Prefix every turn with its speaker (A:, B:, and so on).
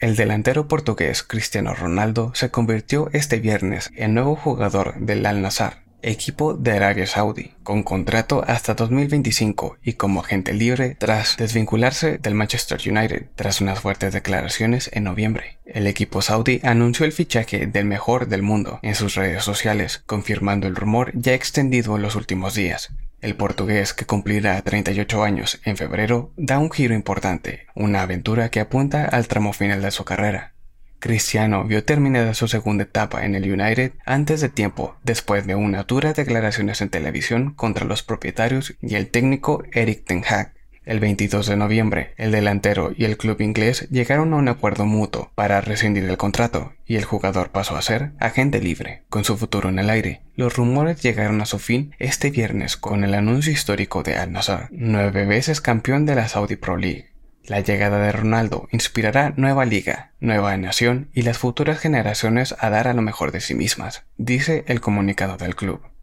A: El delantero portugués Cristiano Ronaldo se convirtió este viernes en nuevo jugador del Al Nassr, equipo de Arabia Saudí, con contrato hasta 2025 y como agente libre tras desvincularse del Manchester United tras unas fuertes declaraciones en noviembre. El equipo saudí anunció el fichaje del mejor del mundo en sus redes sociales, confirmando el rumor ya extendido en los últimos días. El portugués, que cumplirá 38 años en febrero, da un giro importante, una aventura que apunta al tramo final de su carrera. Cristiano vio terminada su segunda etapa en el United antes de tiempo, después de unas duras declaraciones en televisión contra los propietarios y el técnico Eric Ten Hag. El 22 de noviembre, el delantero y el club inglés llegaron a un acuerdo mutuo para rescindir el contrato y el jugador pasó a ser agente libre, con su futuro en el aire. Los rumores llegaron a su fin este viernes con el anuncio histórico de Al Nassr, nueve veces campeón de la Saudi Pro League. La llegada de Ronaldo inspirará nueva liga, nueva nación y las futuras generaciones a dar a lo mejor de sí mismas, dice el comunicado del club.